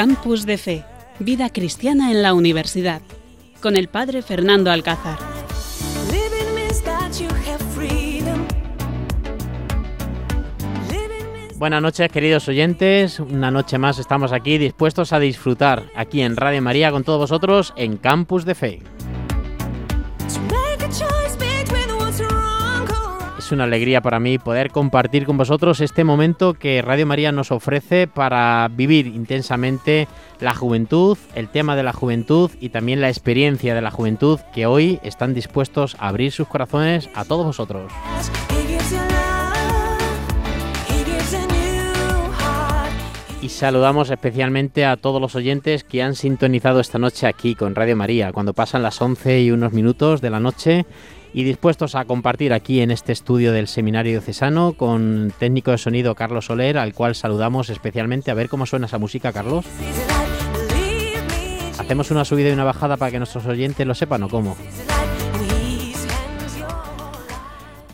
Campus de Fe, Vida Cristiana en la Universidad, con el Padre Fernando Alcázar. Buenas noches queridos oyentes, una noche más estamos aquí dispuestos a disfrutar aquí en Radio María con todos vosotros en Campus de Fe. Es una alegría para mí poder compartir con vosotros este momento que Radio María nos ofrece para vivir intensamente la juventud, el tema de la juventud y también la experiencia de la juventud que hoy están dispuestos a abrir sus corazones a todos vosotros. Y saludamos especialmente a todos los oyentes que han sintonizado esta noche aquí con Radio María, cuando pasan las 11 y unos minutos de la noche y dispuestos a compartir aquí en este estudio del Seminario Diocesano con técnico de sonido Carlos Soler, al cual saludamos especialmente. A ver cómo suena esa música, Carlos. ¿Hacemos una subida y una bajada para que nuestros oyentes lo sepan o cómo?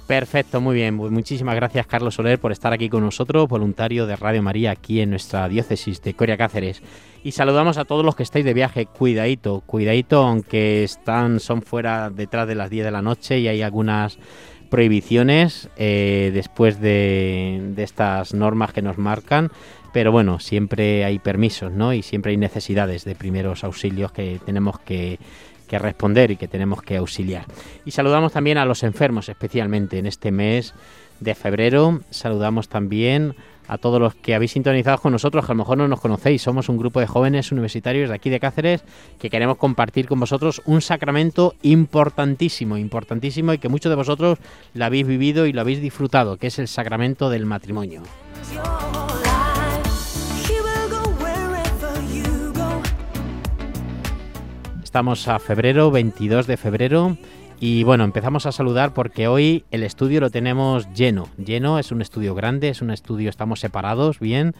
Perfecto, muy bien. Pues muchísimas gracias, Carlos Soler, por estar aquí con nosotros, voluntario de Radio María aquí en nuestra diócesis de Coria Cáceres. Y saludamos a todos los que estáis de viaje. Cuidadito, cuidadito, aunque están, son fuera detrás de las 10 de la noche y hay algunas prohibiciones eh, después de, de estas normas que nos marcan. Pero bueno, siempre hay permisos, ¿no? Y siempre hay necesidades de primeros auxilios que tenemos que que responder y que tenemos que auxiliar. Y saludamos también a los enfermos, especialmente en este mes de febrero. Saludamos también a todos los que habéis sintonizado con nosotros, que a lo mejor no nos conocéis. Somos un grupo de jóvenes universitarios de aquí de Cáceres que queremos compartir con vosotros un sacramento importantísimo, importantísimo y que muchos de vosotros lo habéis vivido y lo habéis disfrutado, que es el sacramento del matrimonio. Estamos a febrero, 22 de febrero. Y bueno, empezamos a saludar porque hoy el estudio lo tenemos lleno. Lleno, es un estudio grande, es un estudio, estamos separados bien.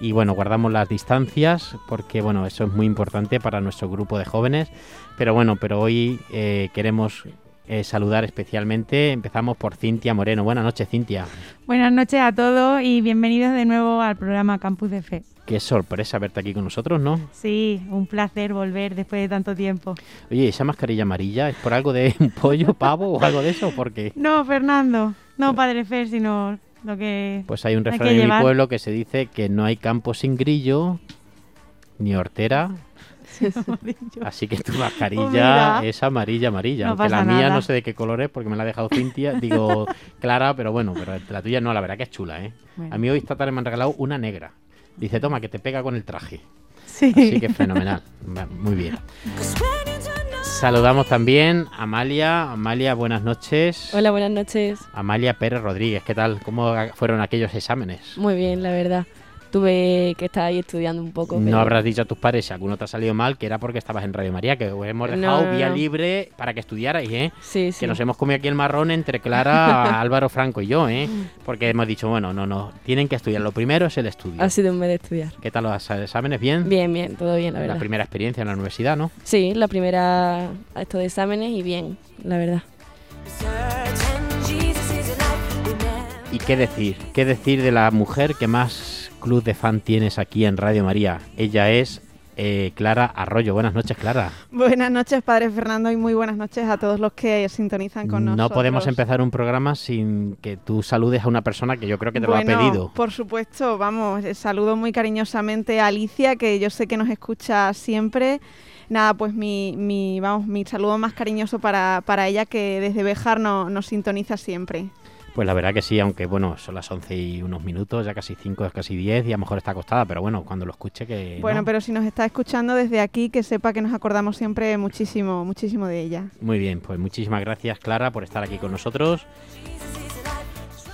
Y bueno, guardamos las distancias porque bueno, eso es muy importante para nuestro grupo de jóvenes. Pero bueno, pero hoy eh, queremos eh, saludar especialmente. Empezamos por Cintia Moreno. Buenas noches, Cintia. Buenas noches a todos y bienvenidos de nuevo al programa Campus de Fe. Qué sorpresa verte aquí con nosotros, ¿no? Sí, un placer volver después de tanto tiempo. Oye, ¿esa mascarilla amarilla es por algo de un pollo, pavo o algo de eso? ¿Por qué? No, Fernando, no Padre Fer, sino lo que. Pues hay un refrán en mi pueblo que se dice que no hay campo sin grillo, ni hortera. Así que tu mascarilla oh, es amarilla, amarilla. aunque la mía no sé de qué color es porque me la ha dejado Cintia, digo clara, pero bueno, pero la tuya no, la verdad que es chula, ¿eh? A mí hoy esta tarde me han regalado una negra. Dice, toma, que te pega con el traje. Sí. Así que fenomenal. Muy bien. Saludamos también a Amalia. Amalia, buenas noches. Hola, buenas noches. Amalia Pérez Rodríguez, ¿qué tal? ¿Cómo fueron aquellos exámenes? Muy bien, la verdad tuve que estar ahí estudiando un poco. No habrás dicho a tus padres si alguno te ha salido mal que era porque estabas en Radio María, que hemos dejado vía libre para que estudiarais, ¿eh? Sí, sí. Que nos hemos comido aquí el marrón entre Clara, Álvaro Franco y yo, ¿eh? Porque hemos dicho, bueno, no, no, tienen que estudiar. Lo primero es el estudio. Ha sido un mes de estudiar. ¿Qué tal los exámenes? ¿Bien? Bien, bien, todo bien, la verdad. La primera experiencia en la universidad, ¿no? Sí, la primera estos de exámenes y bien, la verdad. ¿Y qué decir? ¿Qué decir de la mujer que más club de fan tienes aquí en Radio María. Ella es eh, Clara Arroyo. Buenas noches, Clara. Buenas noches, Padre Fernando, y muy buenas noches a todos los que sintonizan con nosotros. No podemos empezar un programa sin que tú saludes a una persona que yo creo que te lo ha pedido. Por supuesto, vamos, eh, saludo muy cariñosamente a Alicia, que yo sé que nos escucha siempre. Nada, pues mi, mi, vamos, mi saludo más cariñoso para, para ella, que desde Bejar no, nos sintoniza siempre. Pues la verdad que sí, aunque bueno, son las 11 y unos minutos, ya casi 5, casi 10 y a lo mejor está acostada, pero bueno, cuando lo escuche que... Bueno, pero si nos está escuchando desde aquí, que sepa que nos acordamos siempre muchísimo, muchísimo de ella. Muy bien, pues muchísimas gracias Clara por estar aquí con nosotros.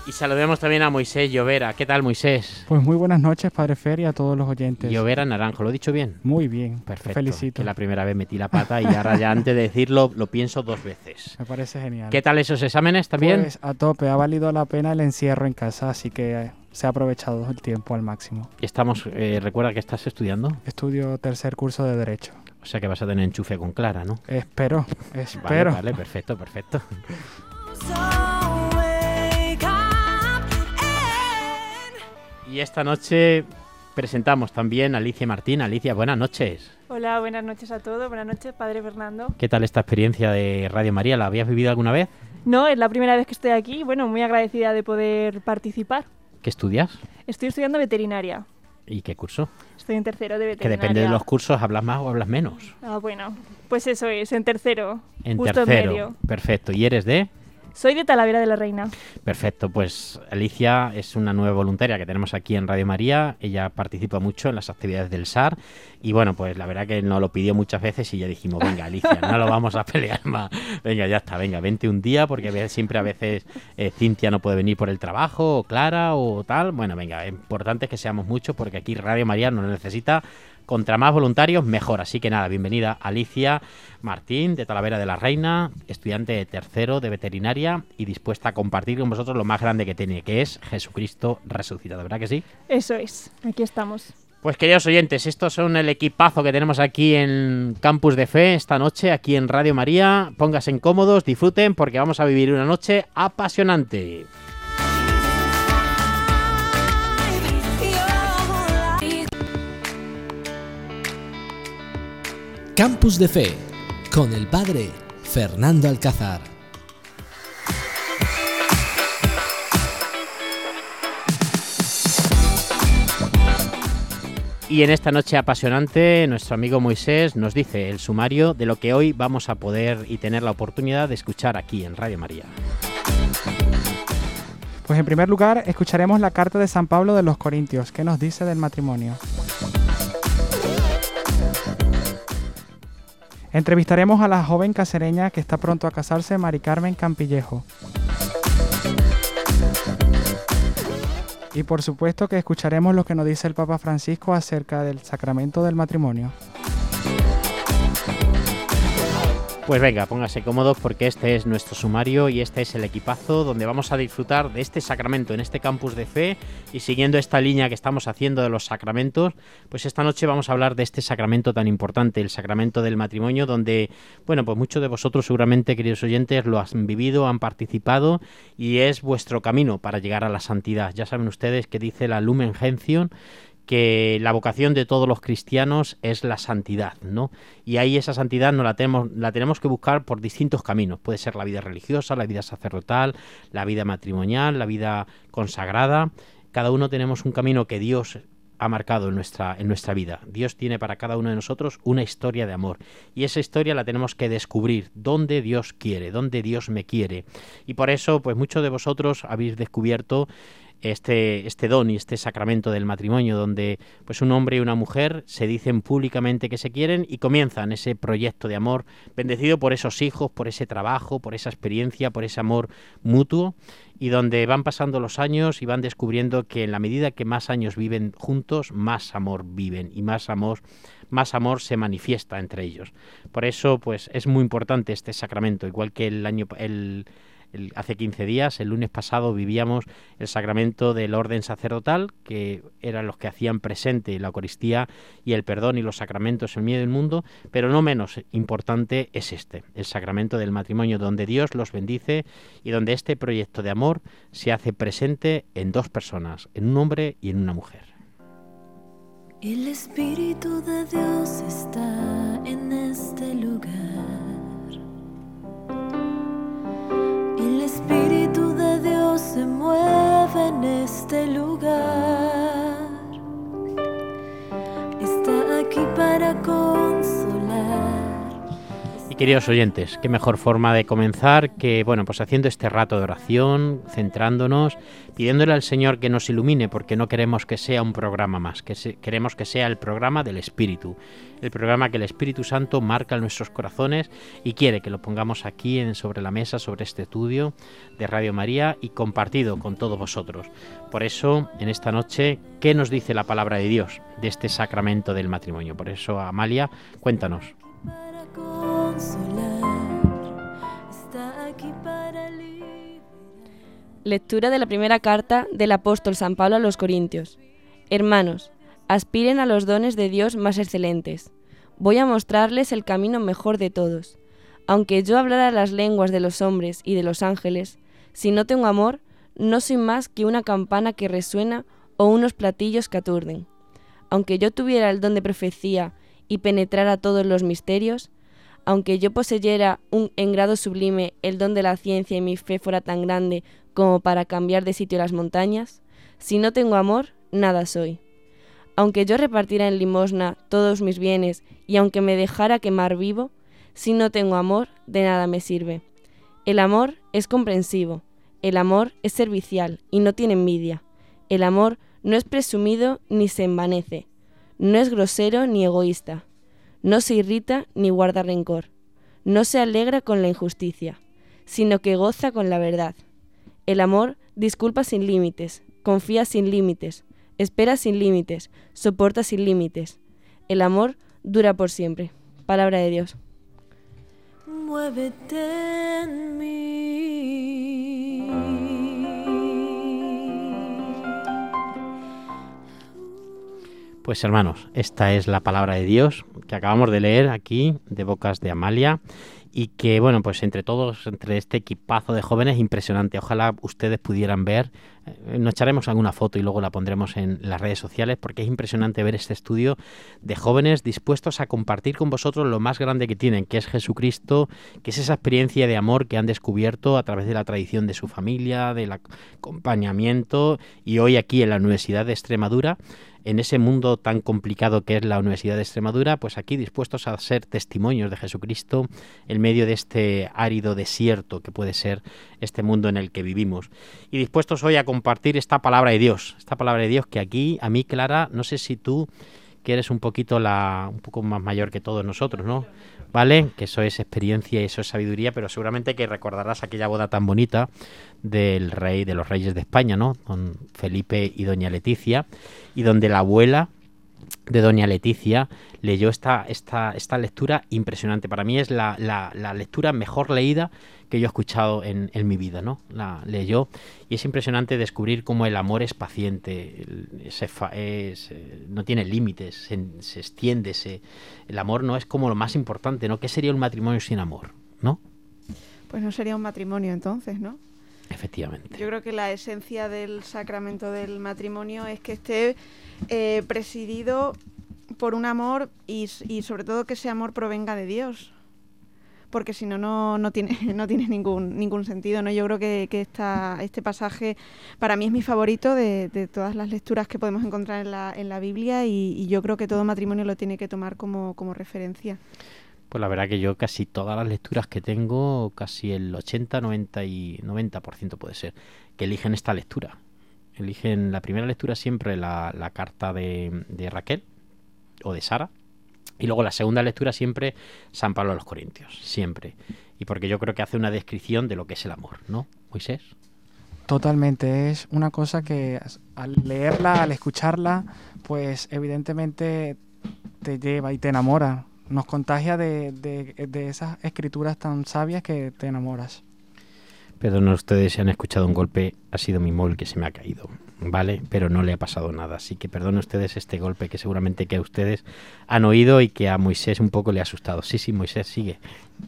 Y saludemos también a Moisés Llovera. ¿Qué tal, Moisés? Pues muy buenas noches, Padre Fer, y a todos los oyentes. Llovera Naranjo, ¿lo he dicho bien? Muy bien, perfecto. felicito. Que la primera vez metí la pata y ahora ya antes de decirlo lo pienso dos veces. Me parece genial. ¿Qué tal esos exámenes también? Pues a tope, ha valido la pena el encierro en casa, así que eh, se ha aprovechado el tiempo al máximo. Estamos, eh, recuerda que estás estudiando. Estudio tercer curso de Derecho. O sea que vas a tener enchufe con Clara, ¿no? Espero, espero. vale perfecto, perfecto. Y esta noche presentamos también a Alicia Martín. Alicia, buenas noches. Hola, buenas noches a todos. Buenas noches, Padre Fernando. ¿Qué tal esta experiencia de Radio María? ¿La habías vivido alguna vez? No, es la primera vez que estoy aquí. Bueno, muy agradecida de poder participar. ¿Qué estudias? Estoy estudiando veterinaria. ¿Y qué curso? Estoy en tercero de Que veterinaria. depende de los cursos, hablas más o hablas menos. Ah, bueno. Pues eso es, en tercero. En justo tercero. en medio. Perfecto. ¿Y eres de? Soy de Talavera de la Reina. Perfecto, pues Alicia es una nueva voluntaria que tenemos aquí en Radio María. Ella participa mucho en las actividades del SAR y bueno, pues la verdad que nos lo pidió muchas veces y ya dijimos, venga Alicia, no lo vamos a pelear más. Venga, ya está, venga, vente un día porque siempre a veces eh, Cintia no puede venir por el trabajo o Clara o tal. Bueno, venga, es importante que seamos muchos porque aquí Radio María nos necesita. Contra más voluntarios, mejor. Así que nada, bienvenida Alicia Martín de Talavera de la Reina, estudiante de tercero de veterinaria y dispuesta a compartir con vosotros lo más grande que tiene, que es Jesucristo resucitado, ¿verdad que sí? Eso es. Aquí estamos. Pues queridos oyentes, estos son el equipazo que tenemos aquí en Campus de Fe esta noche, aquí en Radio María. Pónganse cómodos, disfruten porque vamos a vivir una noche apasionante. Campus de Fe con el padre Fernando Alcázar. Y en esta noche apasionante, nuestro amigo Moisés nos dice el sumario de lo que hoy vamos a poder y tener la oportunidad de escuchar aquí en Radio María. Pues en primer lugar, escucharemos la carta de San Pablo de los Corintios, que nos dice del matrimonio. Entrevistaremos a la joven casereña que está pronto a casarse, Mari Carmen Campillejo. Y por supuesto que escucharemos lo que nos dice el Papa Francisco acerca del sacramento del matrimonio. Pues venga, póngase cómodos porque este es nuestro sumario y este es el equipazo donde vamos a disfrutar de este sacramento en este campus de fe y siguiendo esta línea que estamos haciendo de los sacramentos, pues esta noche vamos a hablar de este sacramento tan importante, el sacramento del matrimonio, donde, bueno, pues muchos de vosotros seguramente, queridos oyentes, lo han vivido, han participado y es vuestro camino para llegar a la santidad. Ya saben ustedes que dice la Lumen Gentium que la vocación de todos los cristianos es la santidad, ¿no? Y ahí esa santidad no la tenemos, la tenemos que buscar por distintos caminos. Puede ser la vida religiosa, la vida sacerdotal, la vida matrimonial, la vida consagrada. Cada uno tenemos un camino que Dios ha marcado en nuestra, en nuestra vida. Dios tiene para cada uno de nosotros una historia de amor. Y esa historia la tenemos que descubrir. ¿Dónde Dios quiere? ¿Dónde Dios me quiere? Y por eso, pues muchos de vosotros habéis descubierto este, este don y este sacramento del matrimonio, donde pues un hombre y una mujer se dicen públicamente que se quieren y comienzan ese proyecto de amor, bendecido por esos hijos, por ese trabajo, por esa experiencia, por ese amor mutuo, y donde van pasando los años y van descubriendo que en la medida que más años viven juntos, más amor viven y más amor más amor se manifiesta entre ellos. Por eso, pues es muy importante este sacramento, igual que el año el, hace 15 días, el lunes pasado, vivíamos el sacramento del orden sacerdotal, que eran los que hacían presente la Eucaristía y el perdón y los sacramentos en medio del mundo, pero no menos importante es este, el sacramento del matrimonio, donde Dios los bendice y donde este proyecto de amor se hace presente en dos personas, en un hombre y en una mujer. El Espíritu de Dios está en este lugar. Espíritu de Dios se mueve en este lugar. Está aquí para consolar. Queridos oyentes, qué mejor forma de comenzar que, bueno, pues haciendo este rato de oración, centrándonos, pidiéndole al Señor que nos ilumine, porque no queremos que sea un programa más, que queremos que sea el programa del Espíritu, el programa que el Espíritu Santo marca en nuestros corazones y quiere que lo pongamos aquí en, sobre la mesa, sobre este estudio de Radio María y compartido con todos vosotros. Por eso, en esta noche, ¿qué nos dice la palabra de Dios de este sacramento del matrimonio? Por eso, Amalia, cuéntanos. Lectura de la primera carta del apóstol San Pablo a los Corintios. Hermanos, aspiren a los dones de Dios más excelentes. Voy a mostrarles el camino mejor de todos. Aunque yo hablara las lenguas de los hombres y de los ángeles, si no tengo amor, no soy más que una campana que resuena o unos platillos que aturden. aunque yo tuviera el don de profecía y penetrara todos los misterios, aunque yo poseyera un, en grado sublime el don de la ciencia y mi fe fuera tan grande como para cambiar de sitio las montañas, si no tengo amor, nada soy. Aunque yo repartiera en limosna todos mis bienes y aunque me dejara quemar vivo, si no tengo amor, de nada me sirve. El amor es comprensivo, el amor es servicial y no tiene envidia. El amor no es presumido ni se envanece, no es grosero ni egoísta, no se irrita ni guarda rencor, no se alegra con la injusticia, sino que goza con la verdad. El amor disculpa sin límites, confía sin límites, espera sin límites, soporta sin límites. El amor dura por siempre. Palabra de Dios. Muévete en mí. Pues hermanos, esta es la palabra de Dios que acabamos de leer aquí de bocas de Amalia y que bueno, pues entre todos, entre este equipazo de jóvenes, impresionante. Ojalá ustedes pudieran ver, eh, nos echaremos alguna foto y luego la pondremos en las redes sociales porque es impresionante ver este estudio de jóvenes dispuestos a compartir con vosotros lo más grande que tienen, que es Jesucristo, que es esa experiencia de amor que han descubierto a través de la tradición de su familia, del acompañamiento y hoy aquí en la Universidad de Extremadura en ese mundo tan complicado que es la Universidad de Extremadura, pues aquí dispuestos a ser testimonios de Jesucristo en medio de este árido desierto que puede ser este mundo en el que vivimos. Y dispuestos hoy a compartir esta palabra de Dios, esta palabra de Dios que aquí, a mí, Clara, no sé si tú que eres un poquito la un poco más mayor que todos nosotros, ¿no? ¿Vale? Que eso es experiencia y eso es sabiduría, pero seguramente que recordarás aquella boda tan bonita del rey de los reyes de España, ¿no? Don Felipe y doña Leticia, y donde la abuela de doña Leticia leyó esta, esta, esta lectura impresionante. Para mí es la, la, lectura mejor leída que yo he escuchado en, en, mi vida, ¿no? La leyó y es impresionante descubrir cómo el amor es paciente, es, no tiene límites, se, extiende, el amor no es como lo más importante, ¿no? ¿Qué sería un matrimonio sin amor, no? Pues no sería un matrimonio entonces, ¿no? Efectivamente. Yo creo que la esencia del sacramento del matrimonio es que esté eh, presidido por un amor y, sobre todo que ese amor provenga de Dios. Porque si no, no tiene, no tiene ningún, ningún sentido. ¿no? Yo creo que, que esta, este pasaje para mí es mi favorito de, de, todas las lecturas que podemos encontrar en la, en la Biblia y, y, yo creo que todo matrimonio lo tiene que tomar como, como referencia. Pues la verdad que yo casi todas las lecturas que tengo, casi el 80, 90 y 90% puede ser, que eligen esta lectura. Eligen la primera lectura siempre la, la carta de, de, Raquel o de Sara. Y luego la segunda lectura siempre San Pablo a los Corintios, siempre. Y porque yo creo que hace una descripción de lo que es el amor, ¿no, Moisés? Totalmente, es una cosa que al leerla, al escucharla, pues evidentemente te lleva y te enamora nos contagia de, de, de, esas escrituras tan sabias que te enamoras. Perdón, ustedes si han escuchado un golpe, ha sido mi móvil que se me ha caído, ¿vale? Pero no le ha pasado nada, así que perdonen ustedes este golpe que seguramente que ustedes han oído y que a Moisés un poco le ha asustado. Sí, sí, Moisés, sigue.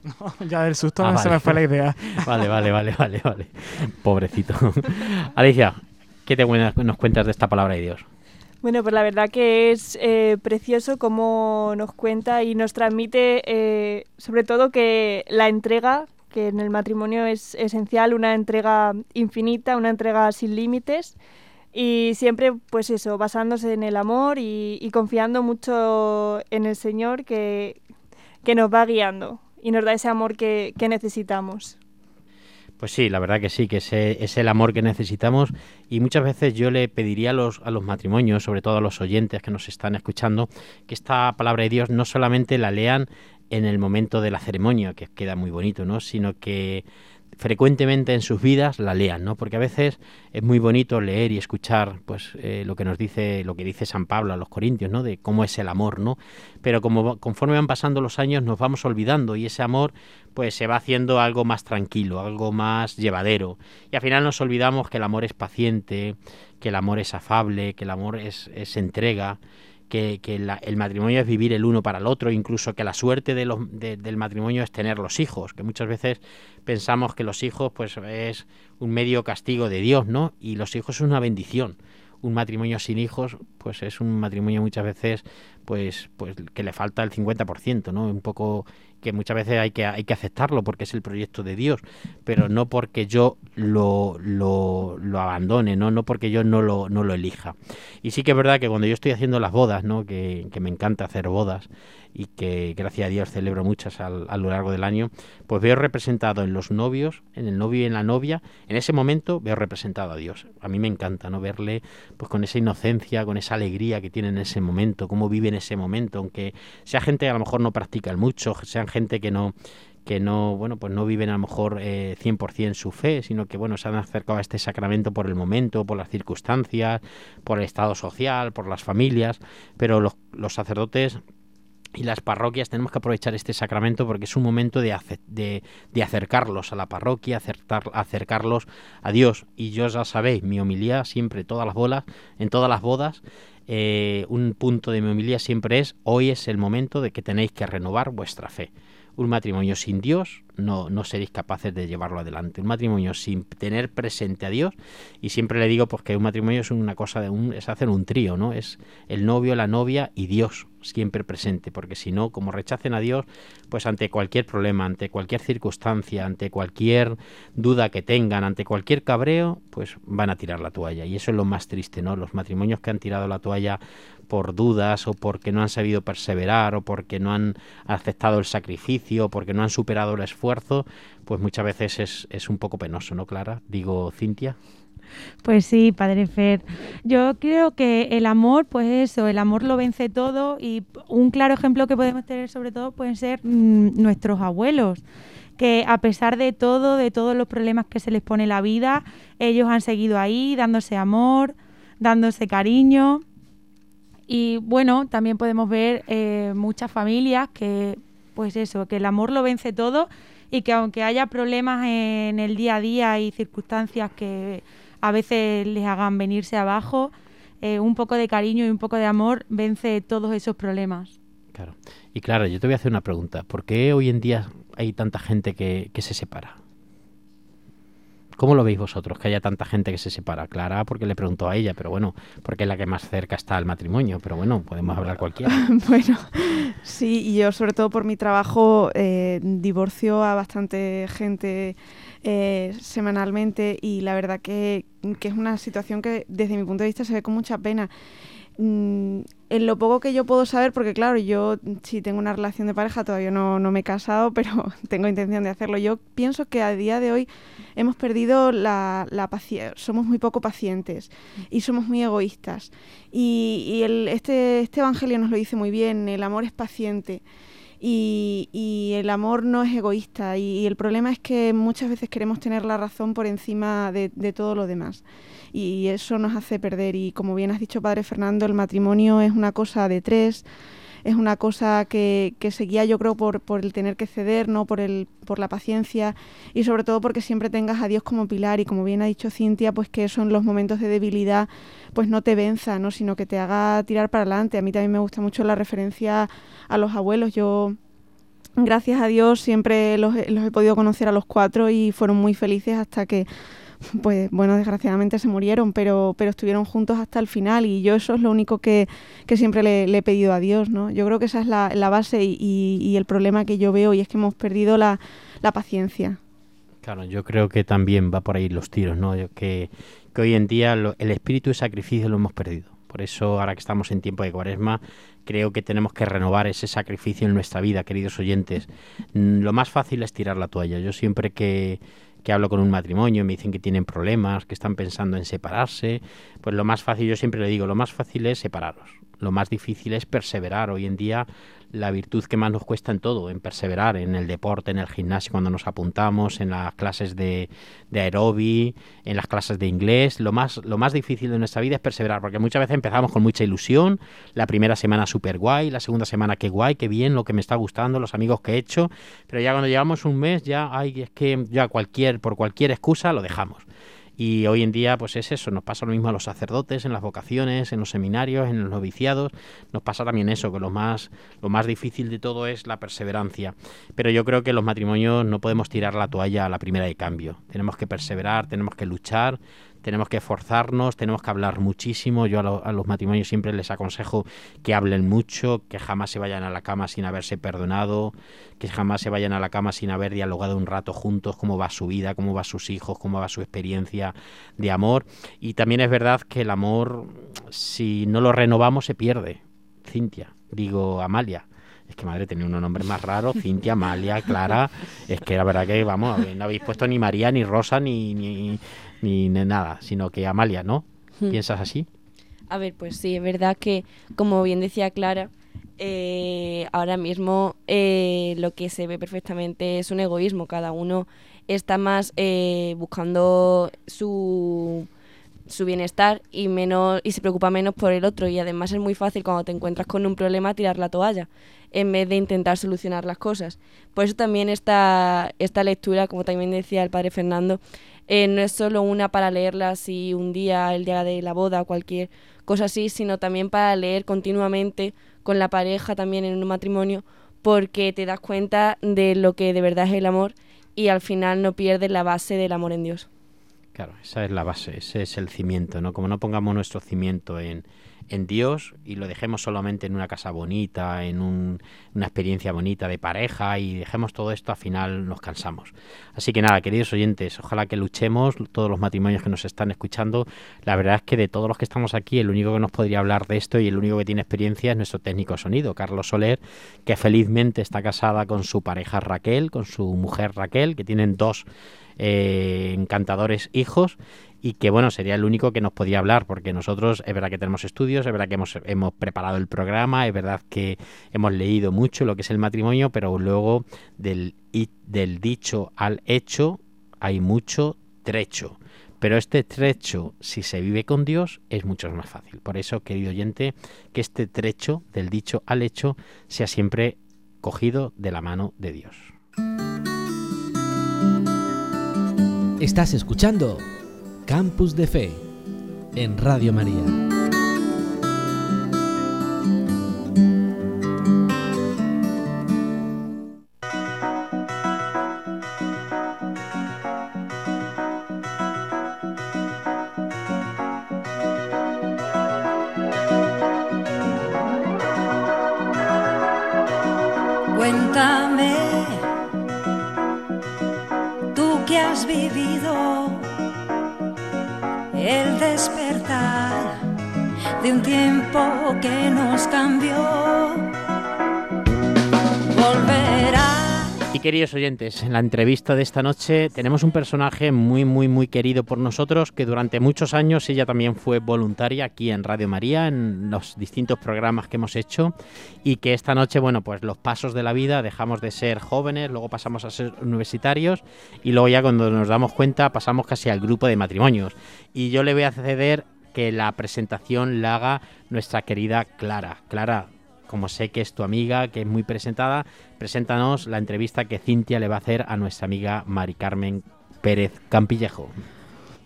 No, ya del susto ah, vale. se me fue la idea. Vale, vale, vale, vale, vale. Pobrecito. Alicia, ¿qué te nos cuentas de esta palabra de Dios? Bueno, pues la verdad que es eh, precioso cómo nos cuenta y nos transmite, eh, sobre todo que la entrega, que en el matrimonio es esencial, una entrega infinita, una entrega sin límites y siempre, pues eso, basándose en el amor y, y confiando mucho en el Señor que, que, nos va guiando y nos da ese amor que, que necesitamos. Pues sí, la verdad que sí, que ese es el amor que necesitamos y muchas veces yo le pediría a los, a los matrimonios, sobre todo a los oyentes que nos están escuchando, que esta palabra de Dios no solamente la lean en el momento de la ceremonia, que queda muy bonito, ¿no? sino que frecuentemente en sus vidas la lean, ¿no? Porque a veces es muy bonito leer y escuchar, pues, eh, lo que nos dice, lo que dice San Pablo a los Corintios, ¿no? De cómo es el amor, ¿no? Pero como conforme van pasando los años nos vamos olvidando y ese amor, pues, se va haciendo algo más tranquilo, algo más llevadero. Y al final nos olvidamos que el amor es paciente, que el amor es afable, que el amor es, es entrega que, que la, el matrimonio es vivir el uno para el otro, incluso que la suerte del matrimonio es tener los hijos, que muchas veces pensamos que los hijos pues es un medio castigo de Dios, ¿no? Y los hijos es una bendición. un matrimonio sin hijos, pues es un matrimonio muchas veces pues pues que le falta el 50%, ¿no? Un poco que muchas veces hay que, hay que aceptarlo porque es el proyecto de Dios, pero no porque yo lo, lo, lo abandone, ¿no? no porque yo no lo, no lo elija. Y sí que es verdad que cuando yo estoy haciendo las bodas, ¿no? que, que me encanta hacer bodas y que gracias a Dios celebro muchas al- a lo largo del año, pues veo representado en los novios, en el novio y en la novia, en ese momento veo representado a Dios. A mí me encanta no verle pues con esa inocencia, con esa alegría que tiene en ese momento, cómo vive en ese momento, aunque sea gente que a lo mejor no practica mucho, sean gente que no que no bueno pues no viven a lo mejor eh, 100% su fe sino que bueno se han acercado a este sacramento por el momento por las circunstancias por el estado social por las familias. Pero los, los sacerdotes y las parroquias tenemos que aprovechar este sacramento porque es un momento de, de, de acercarlos a la parroquia, acercar- acercarlos a Dios. Y yo ya sabéis, mi homilía siempre, todas las bolas, en todas las bodas, eh, un punto de mi homilía siempre es, hoy es el momento de que tenéis que renovar vuestra fe. Un matrimonio sin Dios no, seréis capaces de llevarlo adelante. Un matrimonio sin tener presente a Dios, y siempre le digo pues que un matrimonio es una cosa de un, es hacer un trío, ¿no? Es el novio, la novia y Dios siempre presente, porque si no, como rechacen a Dios, pues ante cualquier problema, ante cualquier circunstancia, ante cualquier duda que tengan, ante cualquier cabreo, pues van a tirar la toalla. Y eso es lo más triste, ¿no? Los matrimonios que han tirado la toalla por dudas o porque no han sabido perseverar o porque no han aceptado el sacrificio o porque no han superado el esfuerzo, pues muchas veces es, es un poco penoso, ¿no, Clara? Digo, Cintia. Pues sí, Padre Fer. Yo creo que el amor, pues eso, el amor lo vence todo y un claro ejemplo que podemos tener sobre todo pueden ser mm, nuestros abuelos, que a pesar de todo, de todos los problemas que se les pone la vida, ellos han seguido ahí dándose amor, dándose cariño. Y bueno, también podemos ver eh, muchas familias que, pues eso, que el amor lo vence todo y que aunque haya problemas en el día a día y circunstancias que a veces les hagan venirse abajo, eh, un poco de cariño y un poco de amor vence todos esos problemas. Claro. Y claro, yo te voy a hacer una pregunta. ¿Por qué hoy en día hay tanta gente que, que se separa? ¿Cómo lo veis vosotros, que haya tanta gente que se separa? Clara, porque le preguntó a ella, pero bueno, porque es la que más cerca está al matrimonio, pero bueno, podemos hablar cualquiera. bueno, sí, y yo sobre todo por mi trabajo eh, divorcio a bastante gente eh, semanalmente y la verdad que, que es una situación que desde mi punto de vista se ve con mucha pena. En lo poco que yo puedo saber, porque claro, yo sí tengo una relación de pareja, todavía no, no me he casado, pero tengo intención de hacerlo. Yo pienso que a día de hoy hemos perdido la, paciencia, somos muy poco pacientes y somos muy egoístas. Y, este, este Evangelio nos lo dice muy bien, el amor es paciente. Y, el amor no es egoísta y, el problema es que muchas veces queremos tener la razón por encima de todo lo demás y eso nos hace perder. Y como bien has dicho, Padre Fernando, el matrimonio es una cosa de tres, es una cosa que, que se guía yo creo por, por el tener que ceder, no por, el, por la paciencia y sobre todo porque siempre tengas a Dios como pilar y como bien ha dicho Cintia, pues que eso en los momentos de debilidad pues no te venza, ¿no? sino que te haga tirar para adelante. A mí también me gusta mucho la referencia a los abuelos. Yo gracias a Dios siempre los, los he podido conocer a los cuatro y fueron muy felices hasta que pues bueno, desgraciadamente se murieron, pero, pero estuvieron juntos hasta el final y yo eso es lo único que, que siempre le, he pedido a Dios, ¿no? Yo creo que esa es la, la base y, el problema que yo veo y es que hemos perdido la, la paciencia. Claro, yo creo que también va por ahí los tiros, ¿no? Que, que hoy en día el espíritu de sacrificio lo hemos perdido. Por eso, ahora que estamos en tiempo de cuaresma, creo que tenemos que renovar ese sacrificio en nuestra vida, queridos oyentes. Mm, Lo más fácil es tirar la toalla. Yo siempre que, que hablo con un matrimonio me dicen que tienen problemas, que están pensando en separarse, pues lo más fácil, yo siempre le digo, lo más fácil es separaros. Lo más difícil es perseverar. Hoy en día la virtud que más nos cuesta en todo, en perseverar, en el deporte, en el gimnasio cuando nos apuntamos, en las clases de, de en las clases de inglés, lo más, lo más difícil de nuestra vida es perseverar, porque muchas veces empezamos con mucha ilusión, la primera semana súper guay, la segunda semana qué guay, qué bien, lo que me está gustando, los amigos que he hecho, pero ya cuando llevamos un mes ya, ay, es que ya cualquier, por cualquier excusa lo dejamos. Y hoy en día, pues es eso, nos pasa lo mismo a los sacerdotes, en las vocaciones, en los seminarios, en los noviciados, nos pasa también eso, que lo más, lo más difícil de todo es la perseverancia. Pero yo creo que los matrimonios no podemos tirar la toalla a la primera de cambio. Tenemos que perseverar, tenemos que luchar, tenemos que esforzarnos, tenemos que hablar muchísimo. Yo a, a los matrimonios siempre les aconsejo que hablen mucho, que jamás se vayan a la cama sin haberse perdonado, que jamás se vayan a la cama sin haber dialogado un rato juntos cómo va su vida, cómo va sus hijos, cómo va su experiencia de amor. Y también es verdad que el amor, si no lo renovamos, se pierde. Cintia, digo Amalia. Es que madre tenía unos nombres más raros, Cintia, Amalia, Clara. Es que la verdad que, vamos, no habéis puesto ni María, ni Rosa, ni, ni, ni nada, sino que Amalia, ¿no? Hmm. ¿Piensas así? A ver, pues sí, es verdad que, como bien decía Clara, eh, ahora mismo eh, lo que se ve perfectamente es un egoísmo. Cada uno está más eh, buscando su, su bienestar y menos y se preocupa menos por el otro. Y además es muy fácil cuando te encuentras con un problema tirar la toalla en vez de intentar solucionar las cosas. Por eso también esta, esta lectura, como también decía el padre Fernando, eh, no es solo una para leerla así un día, el día de la boda cualquier cosa así, sino también para leer continuamente con la pareja también en un matrimonio, porque te das cuenta de lo que de verdad es el amor y al final no pierdes la base del amor en Dios. Claro, esa es la base, ese es el cimiento, ¿no? Como no pongamos nuestro cimiento en, en Dios y lo dejemos solamente en una casa bonita, en un- una experiencia bonita de pareja y dejemos todo esto, al final nos cansamos. Así que nada, queridos oyentes, ojalá que luchemos, todos los matrimonios que nos están escuchando. La verdad es que de todos los que estamos aquí, el único que nos podría hablar de esto y el único que tiene experiencia es nuestro técnico sonido, Carlos Soler, que felizmente está casada con su pareja Raquel, con su mujer Raquel, que tienen dos eh, encantadores hijos y que bueno, sería el único que nos podía hablar, porque nosotros es verdad que tenemos estudios, es verdad que hemos, hemos preparado el programa, es verdad que hemos leído mucho lo que es el matrimonio, pero luego del, del dicho al hecho hay mucho trecho. Pero este trecho, si se vive con Dios, es mucho más fácil. Por eso, querido oyente, que este trecho del dicho al hecho sea siempre cogido de la mano de Dios. Estás escuchando Campus de Fe en Radio María. Cuéntame, tú que has vivido el despertar de un tiempo que nos cambió. Volverá. Queridos oyentes, en la entrevista de esta noche tenemos un personaje muy, muy, muy querido por nosotros, que durante muchos años ella también fue voluntaria aquí en Radio María, en los distintos programas que hemos hecho, y que esta noche, bueno, pues los pasos de la vida, dejamos de ser jóvenes, luego pasamos a ser universitarios, y luego ya cuando nos damos cuenta pasamos casi al grupo de matrimonios. Y yo le voy a ceder que la presentación la haga nuestra querida Clara. Clara, como sé que es tu amiga, que es muy presentada, preséntanos la entrevista que Cintia le va a hacer a nuestra amiga Mari Carmen Pérez Campillejo.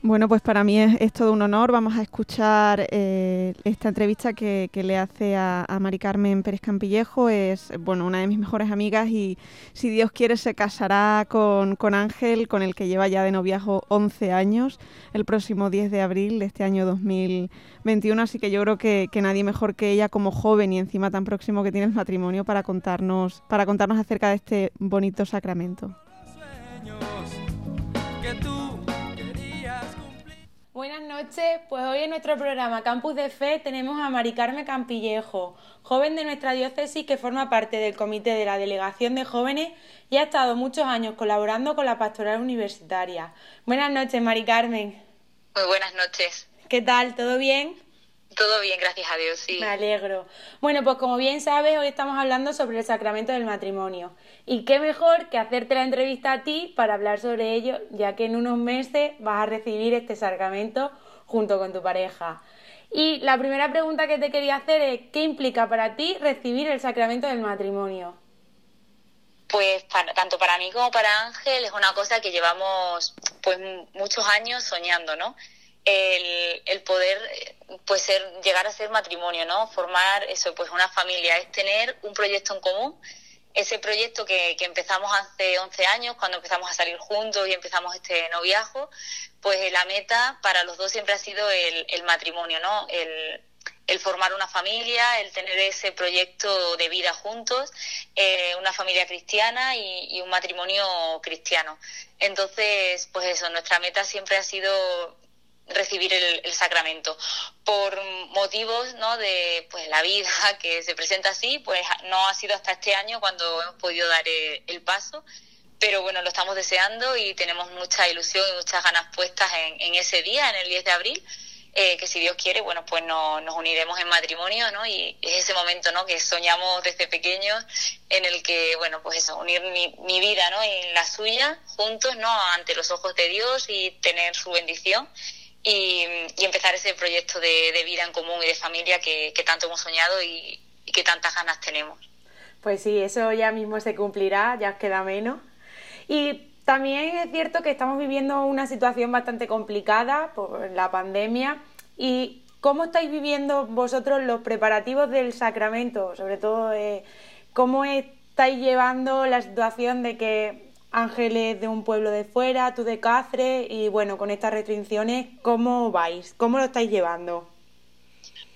Bueno, pues para mí es, todo un honor. Vamos a escuchar eh, esta entrevista que, le hace a, a Mari Carmen Pérez Campillejo. Es bueno, una de mis mejores amigas y si Dios quiere se casará con, con Ángel, con el que lleva ya de noviazgo 11 años, el próximo 10 de abril de este año 2021. Así que yo creo que, que nadie mejor que ella como joven y encima tan próximo que tiene el matrimonio para contarnos, para contarnos acerca de este bonito sacramento. Buenas noches, pues hoy en nuestro programa Campus de Fe tenemos a Mari Carmen Campillejo, joven de nuestra diócesis que forma parte del comité de la Delegación de Jóvenes y ha estado muchos años colaborando con la pastoral universitaria. Buenas noches, Mari Carmen. Muy buenas noches. ¿Qué tal? ¿Todo bien? Todo bien, gracias a Dios, sí. Me alegro. Bueno, pues como bien sabes, hoy estamos hablando sobre el sacramento del matrimonio. Y qué mejor que hacerte la entrevista a ti para hablar sobre ello, ya que en unos meses vas a recibir este sacramento junto con tu pareja. Y la primera pregunta que te quería hacer es, ¿qué implica para ti recibir el sacramento del matrimonio? Pues para- tanto para mí como para Ángel es una cosa que llevamos pues muchos años soñando, ¿no? El, el poder eh, pues ser, llegar a ser matrimonio, ¿no? Formar eso, pues una familia, es tener un proyecto en común ese proyecto que, empezamos hace 11 años, cuando empezamos a salir juntos y empezamos este noviazgo, pues la meta para los dos siempre ha sido el, matrimonio, ¿no? El, formar una familia, el tener ese proyecto de vida juntos, eh, una familia cristiana y, un matrimonio cristiano. Entonces, pues eso, nuestra meta siempre ha sido recibir el, sacramento. Por motivos ¿no? de pues, la vida que se presenta así, pues no ha sido hasta este año cuando hemos podido dar el, paso, pero bueno, lo estamos deseando y tenemos mucha ilusión y muchas ganas puestas en, ese día, en el 10 de abril. Eh, que si Dios quiere, bueno, pues nos uniremos en matrimonio, ¿no? Y es ese momento, ¿no? Que soñamos desde pequeños en el que, bueno, pues eso, unir mi, mi vida, ¿no? Y la suya juntos, ¿no? Ante los ojos de Dios y tener su bendición y, empezar ese proyecto de, vida en común y de familia que, tanto hemos soñado y, que tantas ganas tenemos. Pues sí, eso ya mismo se cumplirá, ya queda menos. Y también es cierto que estamos viviendo una situación bastante complicada por la pandemia. ¿Y cómo estáis viviendo vosotros los preparativos del sacramento? Sobre todo, eh, ¿cómo estáis llevando la situación de que Ángeles de un pueblo de fuera, tú de Cáceres y bueno, con estas restricciones, ¿cómo vais? ¿Cómo lo estáis llevando?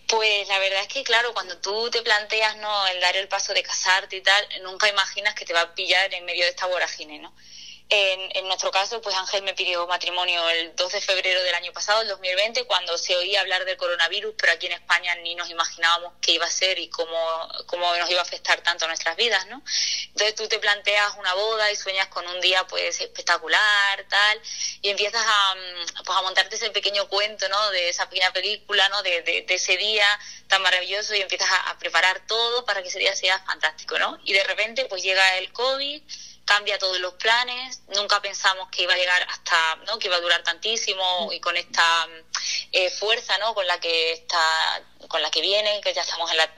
Pues la verdad es que claro, cuando tú te planteas no el dar el paso de casarte y tal, nunca imaginas que te va a pillar en medio de esta vorágine, ¿no? En, nuestro caso, pues Ángel me pidió matrimonio el 2 de febrero del año pasado, el 2020, cuando se oía hablar del coronavirus, pero aquí en España ni nos imaginábamos qué iba a ser y cómo, cómo nos iba a afectar tanto a nuestras vidas, ¿no? Entonces tú te planteas una boda y sueñas con un día pues espectacular, tal, y empiezas a, pues, a montarte ese pequeño cuento, ¿no? De esa pequeña película, ¿no? De, de, ese día tan maravilloso y empiezas a, a preparar todo para que ese día sea fantástico, ¿no? Y de repente pues llega el COVID cambia todos los planes, nunca pensamos que iba a llegar hasta, ¿no? que iba a durar tantísimo y con esta eh, fuerza, ¿no? con la que está, con la que viene, que ya estamos en la,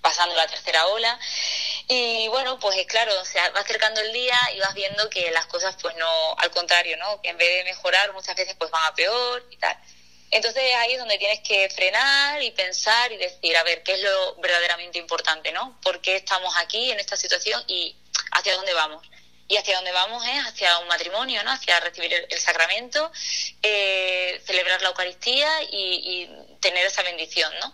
pasando la tercera ola. Y bueno, pues claro, o sea, va acercando el día y vas viendo que las cosas, pues no, al contrario, ¿no? Que en vez de mejorar, muchas veces pues van a peor y tal. Entonces ahí es donde tienes que frenar y pensar y decir, a ver, ¿qué es lo verdaderamente importante, ¿no? ¿Por qué estamos aquí en esta situación y hacia dónde vamos? Y hacia dónde vamos es hacia un matrimonio, ¿no? Hacia recibir el, sacramento, eh, celebrar la Eucaristía y, tener esa bendición, ¿no?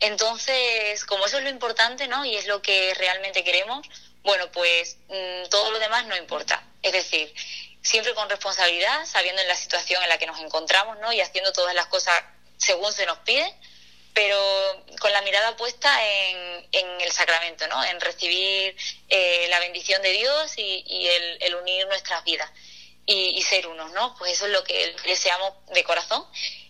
Entonces, como eso es lo importante, ¿no? Y es lo que realmente queremos, bueno, pues mm, todo lo demás no importa. Es decir, siempre con responsabilidad, sabiendo en la situación en la que nos encontramos, ¿no? Y haciendo todas las cosas según se nos pide, pero con la mirada puesta en, el sacramento, ¿no? En recibir eh, la bendición de Dios y, el, unir nuestras vidas y, ser unos, ¿no? Pues eso es lo que deseamos de corazón.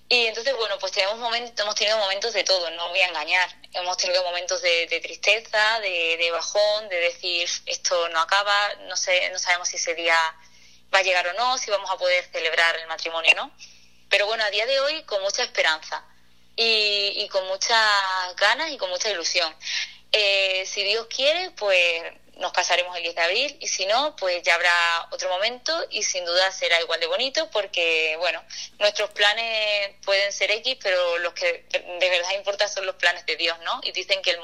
Y entonces, bueno, pues tenemos momentos, hemos tenido momentos de todo, no voy a engañar. Hemos tenido momentos de, tristeza, de, de, bajón, de decir esto no acaba, no sé, no sabemos si ese día va a llegar o no, si vamos a poder celebrar el matrimonio, ¿no? Pero bueno, a día de hoy con mucha esperanza y, con muchas ganas y con mucha ilusión. Eh, si Dios quiere, pues nos casaremos el 10 de abril y si no, pues ya habrá otro momento y sin duda será igual de bonito porque, bueno, nuestros planes pueden ser X, pero los que de verdad importan son los planes de Dios, ¿no? Y dicen que el,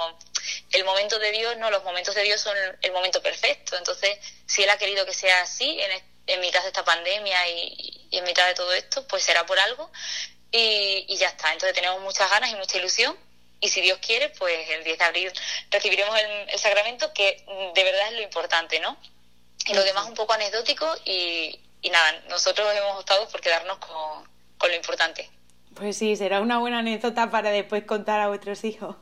el momento de Dios, no, los momentos de Dios son el momento perfecto. Entonces, si Él ha querido que sea así en, en mitad de esta pandemia y, y en mitad de todo esto, pues será por algo y, ya está. Entonces tenemos muchas ganas y mucha ilusión y si Dios quiere, pues el 10 de abril recibiremos el, sacramento, que de verdad es lo importante, ¿no? Y lo demás un poco anecdótico y, nada, nosotros hemos optado por quedarnos con, con lo importante. Pues sí, será una buena anécdota para después contar a vuestros hijos.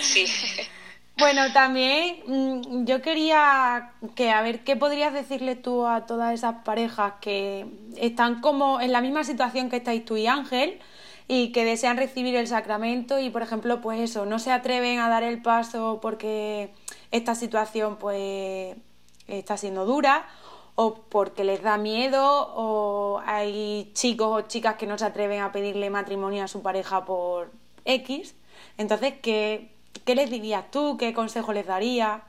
Sí. Bueno, también mm, yo quería que, a ver, ¿qué podrías decirle tú a todas esas parejas que están como en la misma situación que estáis tú y Ángel y que desean recibir el sacramento y, por ejemplo, pues eso, no se atreven a dar el paso porque esta situación pues está siendo dura o porque les da miedo o hay chicos o chicas que no se atreven a pedirle matrimonio a su pareja por X? Entonces, ¿qué, ¿Qué les dirías tú? ¿Qué consejo les darías?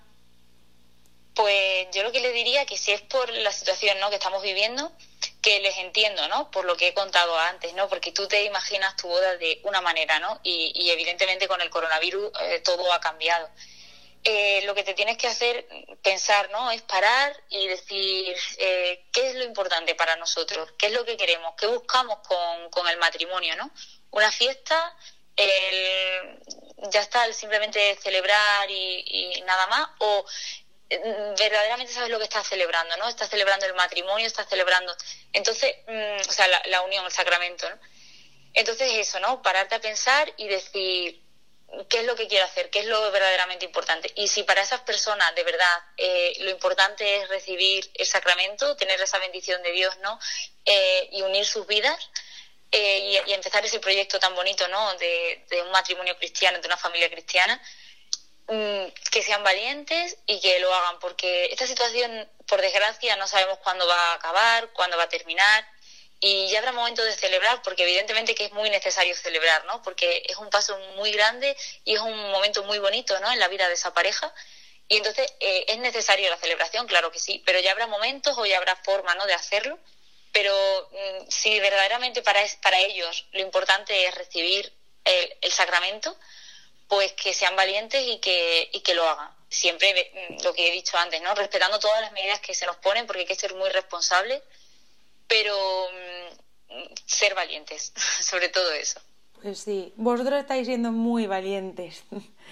Pues yo lo que les diría que si es por la situación ¿no? que estamos viviendo, que les entiendo, ¿no? Por lo que he contado antes, ¿no? Porque tú te imaginas tu boda de una manera, ¿no? Y, evidentemente con el coronavirus eh, todo ha cambiado. eh, lo que te tienes que hacer pensar, ¿no? Es parar y decir eh, qué es lo importante para nosotros, qué es lo que queremos, qué buscamos con, con el matrimonio, ¿no? Una fiesta, el, ya está, el simplemente celebrar y, nada más, o mm, verdaderamente sabes lo que estás celebrando, ¿no? Estás celebrando el matrimonio, estás celebrando, entonces, mm, o sea, la, la unión, el sacramento, ¿no? Entonces eso, ¿no? Pararte a pensar y decir, qué es lo que quiero hacer, qué es lo verdaderamente importante. Y si para esas personas de verdad eh, lo importante es recibir el sacramento, tener esa bendición de Dios, ¿no? Eh, y unir sus vidas eh, y, empezar ese proyecto tan bonito, ¿no? De, de, un matrimonio cristiano, de una familia cristiana, mmm, que sean valientes y que lo hagan, porque esta situación, por desgracia, no sabemos cuándo va a acabar, cuándo va a terminar y ya habrá momento de celebrar porque evidentemente que es muy necesario celebrar, ¿no? Porque es un paso muy grande y es un momento muy bonito, ¿no? En la vida de esa pareja y entonces eh, es necesario la celebración, claro que sí, pero ya habrá momentos o ya habrá forma, ¿no? De hacerlo, pero mmm, si verdaderamente para para ellos lo importante es recibir el, sacramento, pues que sean valientes y que y que lo hagan. Siempre mm, lo que he dicho antes, ¿no? Respetando todas las medidas que se nos ponen porque hay que ser muy responsables pero mm, ser valientes, sobre todo eso. Pues sí, vosotros estáis siendo muy valientes.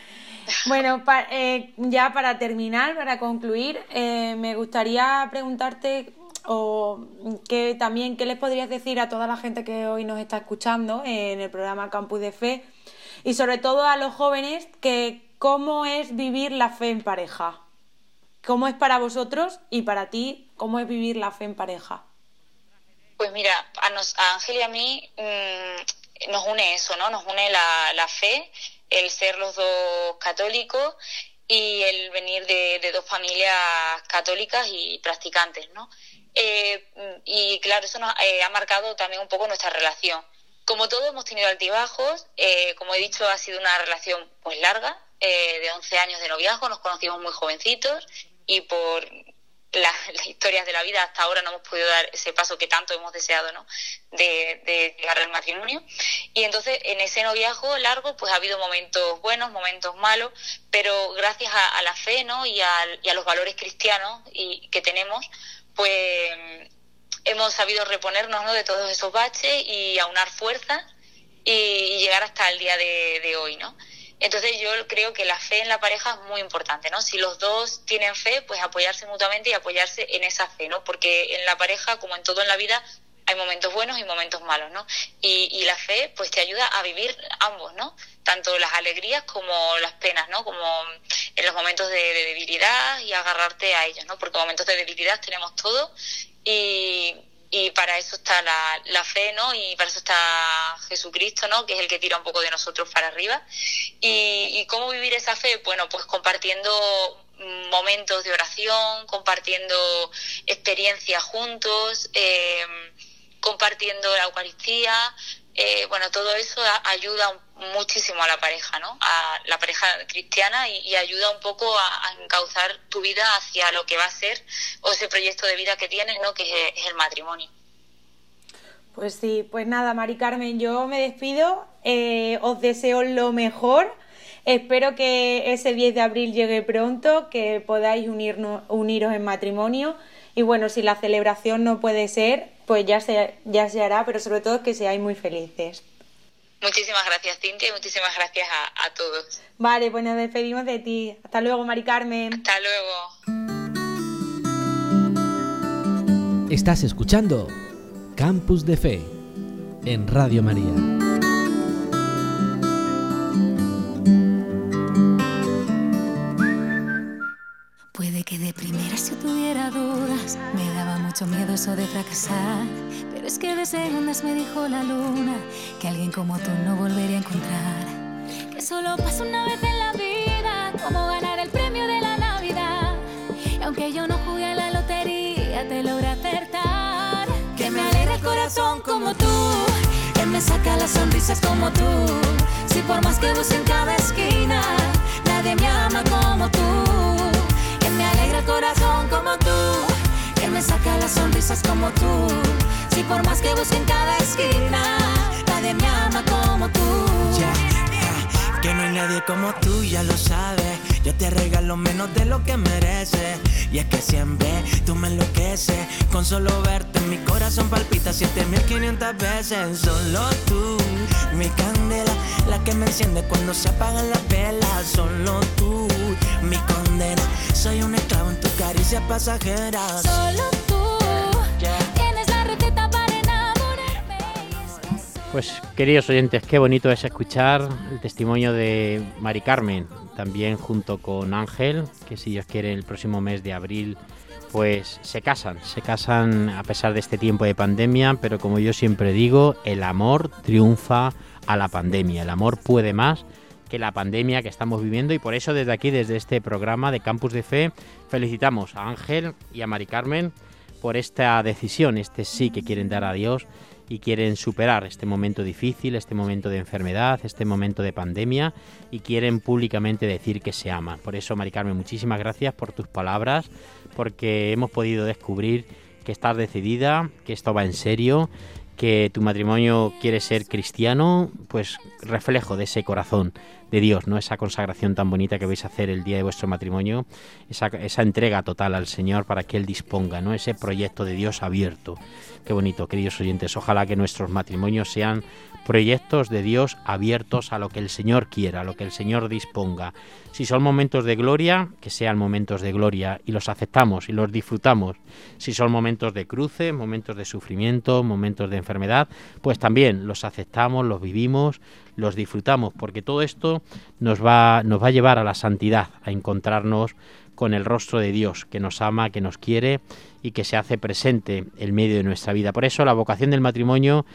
bueno, eh, ya para terminar, para concluir, eh, me gustaría preguntarte o que también qué les podrías decir a toda la gente que hoy nos está escuchando en el programa Campus de Fe y sobre todo a los jóvenes que cómo es vivir la fe en pareja. ¿Cómo es para vosotros y para ti cómo es vivir la fe en pareja? Pues mira, a, nos, a Ángel y a mí mmm, nos une eso, ¿no? Nos une la, la, fe, el ser los dos católicos y el venir de, de dos familias católicas y practicantes, ¿no? Eh, y claro, eso nos eh, ha marcado también un poco nuestra relación. Como todos hemos tenido altibajos, eh, como he dicho, ha sido una relación pues larga, eh, de 11 años de noviazgo, nos conocimos muy jovencitos y por la, las historias de la vida hasta ahora no hemos podido dar ese paso que tanto hemos deseado, ¿no? De, llegar al matrimonio. Y entonces en ese noviazgo largo pues ha habido momentos buenos, momentos malos, pero gracias a, a la fe, ¿no? Y a, y a, los valores cristianos y, que tenemos, pues hemos sabido reponernos, ¿no? De todos esos baches y aunar fuerzas y, llegar hasta el día de, de hoy, ¿no? Entonces yo creo que la fe en la pareja es muy importante, ¿no? Si los dos tienen fe, pues apoyarse mutuamente y apoyarse en esa fe, ¿no? Porque en la pareja, como en todo en la vida, hay momentos buenos y momentos malos, ¿no? Y, y la fe, pues te ayuda a vivir ambos, ¿no? Tanto las alegrías como las penas, ¿no? Como en los momentos de, de debilidad y agarrarte a ellos, ¿no? Porque momentos de debilidad tenemos todo y y para eso está la, la, fe, ¿no? Y para eso está Jesucristo, ¿no? Que es el que tira un poco de nosotros para arriba. Y, y cómo vivir esa fe, bueno, pues compartiendo momentos de oración, compartiendo experiencias juntos, eh, compartiendo la Eucaristía, eh, bueno, todo eso ayuda muchísimo a la pareja, ¿no? A la pareja cristiana y, ayuda un poco a, encauzar tu vida hacia lo que va a ser o ese proyecto de vida que tienes, ¿no? Que es, es el matrimonio. Pues sí, pues nada, Mari Carmen, yo me despido, eh, os deseo lo mejor. Espero que ese 10 de abril llegue pronto, que podáis unirnos, uniros en matrimonio. Y bueno, si la celebración no puede ser, pues ya se, ya se hará, pero sobre todo que seáis muy felices. Muchísimas gracias, Cintia, y muchísimas gracias a, a, todos. Vale, pues nos despedimos de ti. Hasta luego, Mari Carmen. Hasta luego. Estás escuchando Campus de Fe en Radio María. Puede que de primera si tuviera dudas, me mucho miedo eso de fracasar. Pero es que de segundas me dijo la luna que alguien como tú no volvería a encontrar. Que solo pasa una vez en la vida, como ganar el premio de la Navidad. Y aunque yo no jugué a la lotería, te logré acertar. Que me alegra el corazón como tú, que me saca las sonrisas como tú. Si por más que busque en cada esquina, nadie me ama como tú me alegra el corazón como tú, que me saca las sonrisas como tú. Si por más que busque en cada esquina, nadie me ama como tú. Yeah, yeah. Que no hay nadie como tú, ya lo sabes. Yo te regalo menos de lo que mereces. Y es que siempre tú me enloqueces. Con solo verte, mi corazón palpita 7500 veces. Solo tú, mi candela, la que me enciende cuando se apagan las velas. Solo tú, mi condena. Soy un esclavo en tu caricia pasajera. Solo tú tienes la receta para enamorarme. Pues queridos oyentes, qué bonito es escuchar el testimonio de Mari Carmen, también junto con Ángel, que si Dios quiere el próximo mes de abril pues se casan, se casan a pesar de este tiempo de pandemia, pero como yo siempre digo, el amor triunfa a la pandemia, el amor puede más que la pandemia que estamos viviendo y por eso desde aquí, desde este programa de Campus de Fe, felicitamos a Ángel y a Mari Carmen por esta decisión, este sí que quieren dar a Dios y quieren superar este momento difícil, este momento de enfermedad, este momento de pandemia y quieren públicamente decir que se aman. Por eso, Mari Carmen, muchísimas gracias por tus palabras, porque hemos podido descubrir que estás decidida, que esto va en serio, que tu matrimonio quiere ser cristiano, pues reflejo de ese corazón de Dios, ¿no? Esa consagración tan bonita que vais a hacer el día de vuestro matrimonio, esa, esa entrega total al Señor para que Él disponga, ¿no? Ese proyecto de Dios abierto. Qué bonito, queridos oyentes. Ojalá que nuestros matrimonios sean proyectos de Dios abiertos a lo que el Señor quiera, a lo que el Señor disponga. Si son momentos de gloria, que sean momentos de gloria y los aceptamos y los disfrutamos. Si son momentos de cruce, momentos de sufrimiento, momentos de enfermedad, pues también los aceptamos, los vivimos, los disfrutamos, porque todo esto nos va, nos va a llevar a la santidad, a encontrarnos con el rostro de Dios, que nos ama, que nos quiere y que se hace presente en medio de nuestra vida. Por eso la vocación del matrimonio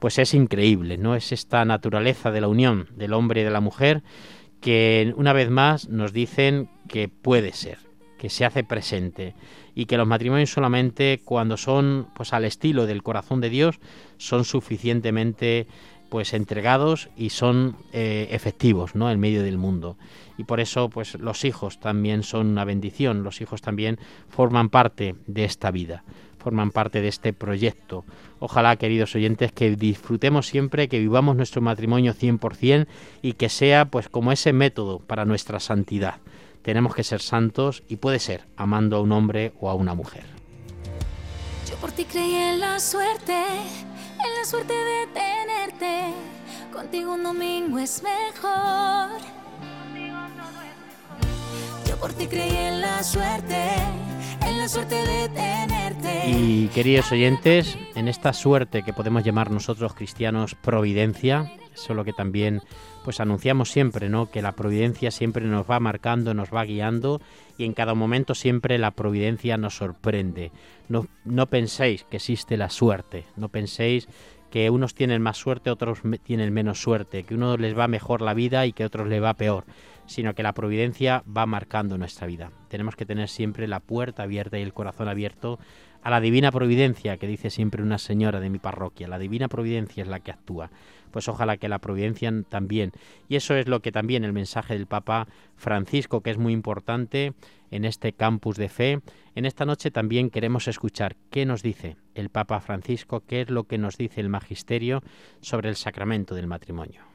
pues es increíble, ¿no? Es esta naturaleza de la unión del hombre y de la mujer que una vez más nos dicen que puede ser, que se hace presente y que los matrimonios solamente cuando son pues al estilo del corazón de Dios son suficientemente pues entregados y son eh, efectivos ¿no? en medio del mundo y por eso pues los hijos también son una bendición los hijos también forman parte de esta vida forman parte de este proyecto ojalá queridos oyentes que disfrutemos siempre que vivamos nuestro matrimonio 100% y que sea pues como ese método para nuestra santidad tenemos que ser santos y puede ser amando a un hombre o a una mujer Yo por ti creí en la suerte, en la suerte de tenerte. Contigo un domingo es mejor. Por en la suerte, en la suerte de tenerte. Y queridos oyentes, en esta suerte que podemos llamar nosotros cristianos providencia, eso es lo que también pues anunciamos siempre, ¿no? Que la providencia siempre nos va marcando, nos va guiando y en cada momento siempre la providencia nos sorprende. No, no penséis que existe la suerte, no penséis que unos tienen más suerte, otros tienen menos suerte, que unos les va mejor la vida y que otros les va peor, sino que la providencia va marcando nuestra vida. Tenemos que tener siempre la puerta abierta y el corazón abierto a la divina providencia, que dice siempre una señora de mi parroquia. La divina providencia es la que actúa. Pues ojalá que la providencia también. Y eso es lo que también el mensaje del Papa Francisco, que es muy importante en este campus de fe. En esta noche también queremos escuchar qué nos dice el Papa Francisco, qué es lo que nos dice el magisterio sobre el sacramento del matrimonio.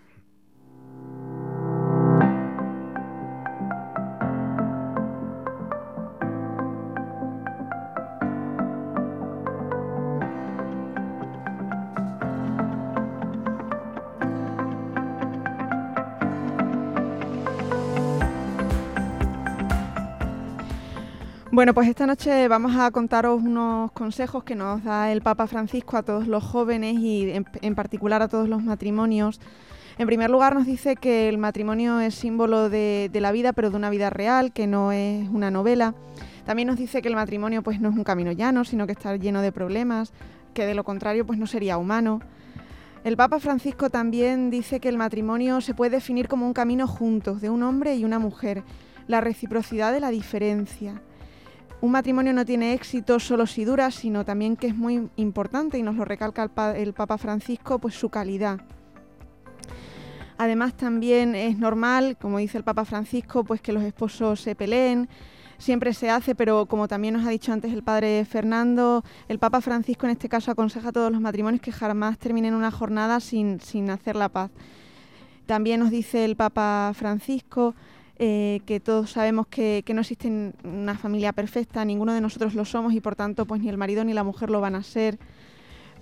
Bueno, pues esta noche vamos a contaros unos consejos que nos da el Papa Francisco a todos los jóvenes y en, en particular a todos los matrimonios. En primer lugar nos dice que el matrimonio es símbolo de, de la vida, pero de una vida real, que no es una novela. También nos dice que el matrimonio pues no es un camino llano, sino que está lleno de problemas, que de lo contrario pues no sería humano. El Papa Francisco también dice que el matrimonio se puede definir como un camino juntos, de un hombre y una mujer, la reciprocidad de la diferencia. Un matrimonio no tiene éxito solo si dura, sino también que es muy importante, y nos lo recalca el, pa- el Papa Francisco, pues su calidad. Además también es normal, como dice el Papa Francisco, pues que los esposos se peleen, siempre se hace, pero como también nos ha dicho antes el padre Fernando, el Papa Francisco en este caso aconseja a todos los matrimonios que jamás terminen una jornada sin, sin hacer la paz. También nos dice el Papa Francisco eh, que todos sabemos que, no existe una familia perfecta, ninguno de nosotros lo somos y por tanto pues ni el marido ni la mujer lo van a ser,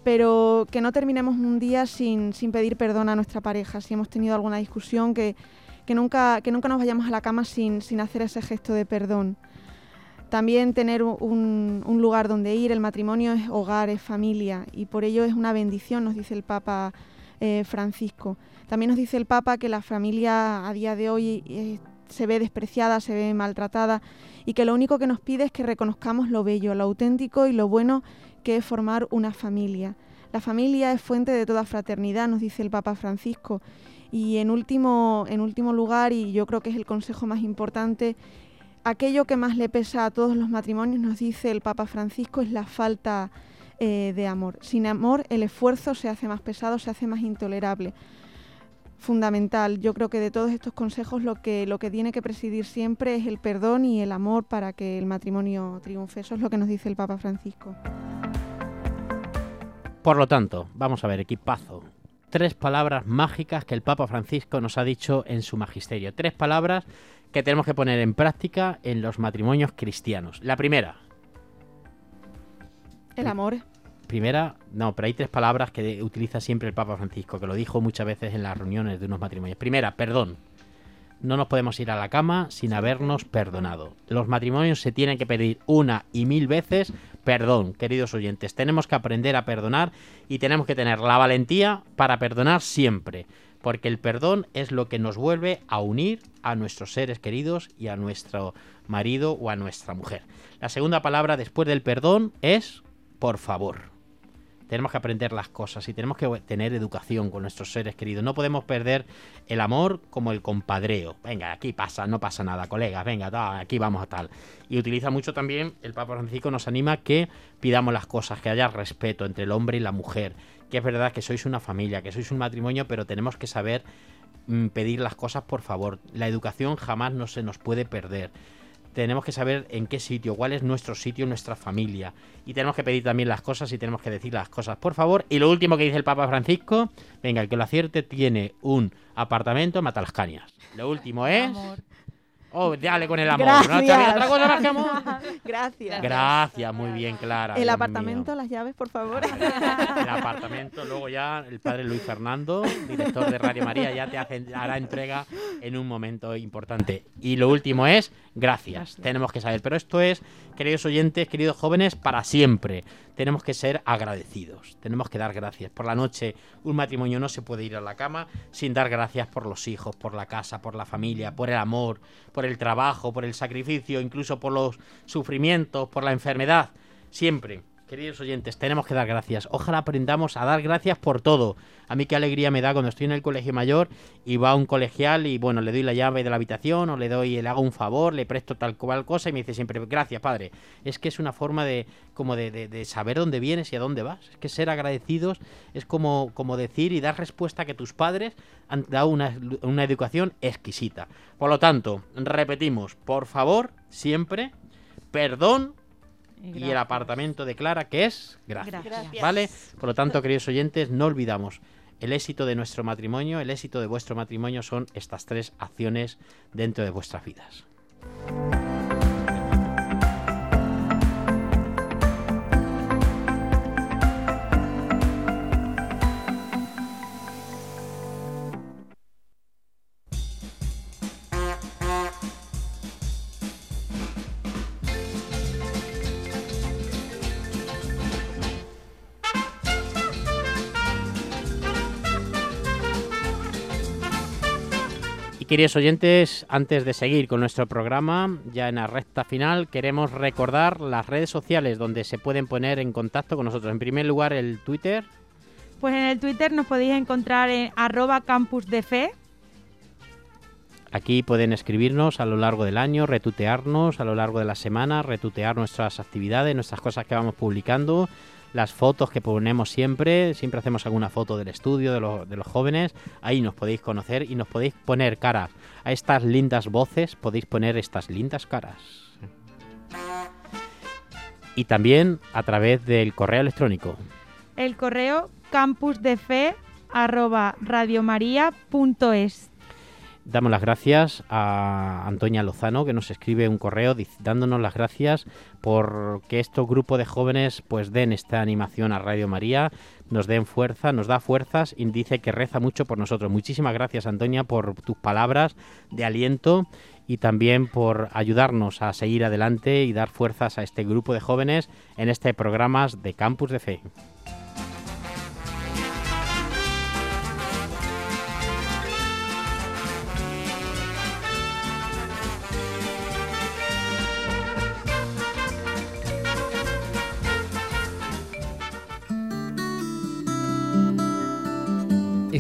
pero que no terminemos un día sin, sin pedir perdón a nuestra pareja, si hemos tenido alguna discusión, que, que, nunca, que nunca nos vayamos a la cama sin, sin hacer ese gesto de perdón. También tener un, un, lugar donde ir, el matrimonio es hogar, es familia y por ello es una bendición, nos dice el Papa eh, Francisco. También nos dice el Papa que la familia a día de hoy eh, se ve despreciada, se ve maltratada y que lo único que nos pide es que reconozcamos lo bello, lo auténtico y lo bueno que es formar una familia. La familia es fuente de toda fraternidad, nos dice el Papa Francisco. Y en último, en último lugar, y yo creo que es el consejo más importante, aquello que más le pesa a todos los matrimonios, nos dice el Papa Francisco, es la falta eh, de amor. Sin amor el esfuerzo se hace más pesado, se hace más intolerable fundamental. Yo creo que de todos estos consejos lo que, lo que tiene que presidir siempre es el perdón y el amor para que el matrimonio triunfe. Eso es lo que nos dice el Papa Francisco. Por lo tanto, vamos a ver, equipazo. Tres palabras mágicas que el Papa Francisco nos ha dicho en su magisterio. Tres palabras que tenemos que poner en práctica en los matrimonios cristianos. La primera. El amor. Primera, no, pero hay tres palabras que utiliza siempre el Papa Francisco, que lo dijo muchas veces en las reuniones de unos matrimonios. Primera, perdón. No nos podemos ir a la cama sin habernos perdonado. Los matrimonios se tienen que pedir una y mil veces perdón, queridos oyentes. Tenemos que aprender a perdonar y tenemos que tener la valentía para perdonar siempre, porque el perdón es lo que nos vuelve a unir a nuestros seres queridos y a nuestro marido o a nuestra mujer. La segunda palabra después del perdón es por favor tenemos que aprender las cosas y tenemos que tener educación con nuestros seres queridos. No podemos perder el amor como el compadreo. Venga, aquí pasa, no pasa nada, colegas, venga, aquí vamos a tal. Y utiliza mucho también, el Papa Francisco nos anima que pidamos las cosas, que haya respeto entre el hombre y la mujer, que es verdad que sois una familia, que sois un matrimonio, pero tenemos que saber mm, pedir las cosas por favor. La educación jamás no se nos puede perder tenemos que saber en qué sitio, cuál es nuestro sitio, nuestra familia. Y tenemos que pedir también las cosas y tenemos que decir las cosas, por favor. Y lo último que dice el Papa Francisco, venga, el que lo acierte tiene un apartamento en Matalascañas. Lo último es... Oh, dale con el amor. Gracias. otra cosa más que amor? Gracias. Gracias, muy bien, Clara. El Dios apartamento, las llaves, por favor. El apartamento, luego ya el padre Luis Fernando, director de Radio María, ya te hace, hará entrega en un momento importante. Y lo último es, gracias. Tenemos que saber. Pero esto es, queridos oyentes, queridos jóvenes, para siempre. Tenemos que ser agradecidos. Tenemos que dar gracias. Por la noche, un matrimonio no se puede ir a la cama sin dar gracias por los hijos, por la casa, por la familia, por el amor, por el trabajo, por el sacrificio, incluso por los sufrimientos, por la enfermedad. Siempre Queridos oyentes, tenemos que dar gracias. Ojalá aprendamos a dar gracias por todo. A mí qué alegría me da cuando estoy en el colegio mayor y va un colegial y bueno, le doy la llave de la habitación o le doy, le hago un favor, le presto tal cual cosa y me dice siempre, gracias padre. Es que es una forma de como de, saber dónde vienes y a dónde vas. Es que ser agradecidos es como, como decir y dar respuesta que tus padres han dado una, una educación exquisita. Por lo tanto, repetimos, por favor, siempre, perdón y, el apartamento declara que es gracias, ¿Vale? Por lo tanto, queridos oyentes, no olvidamos. El éxito de nuestro matrimonio, el éxito de vuestro matrimonio son estas tres acciones dentro de vuestras vidas. Queridos oyentes, antes de seguir con nuestro programa, ya en la recta final, queremos recordar las redes sociales donde se pueden poner en contacto con nosotros. En primer lugar, el Twitter. Pues en el Twitter nos podéis encontrar en arroba campus de fe. Aquí pueden escribirnos a lo largo del año, retutearnos a lo largo de la semana, retutear nuestras actividades, nuestras cosas que vamos publicando las fotos que ponemos siempre, siempre hacemos alguna foto del estudio de, de, los jóvenes, ahí nos podéis conocer y nos podéis poner caras a estas lindas voces, podéis poner estas lindas caras. Y también a través del correo electrónico. El correo campusdefe. Damos las gracias a Antonia Lozano que nos escribe un correo dándonos las gracias por que estos grupos de jóvenes pues den esta animación a Radio María, nos den fuerza, nos da fuerzas y dice que reza mucho por nosotros. Muchísimas gracias Antonia por tus palabras de aliento y también por ayudarnos a seguir adelante y dar fuerzas a este grupo de jóvenes en este programa de Campus de Fe.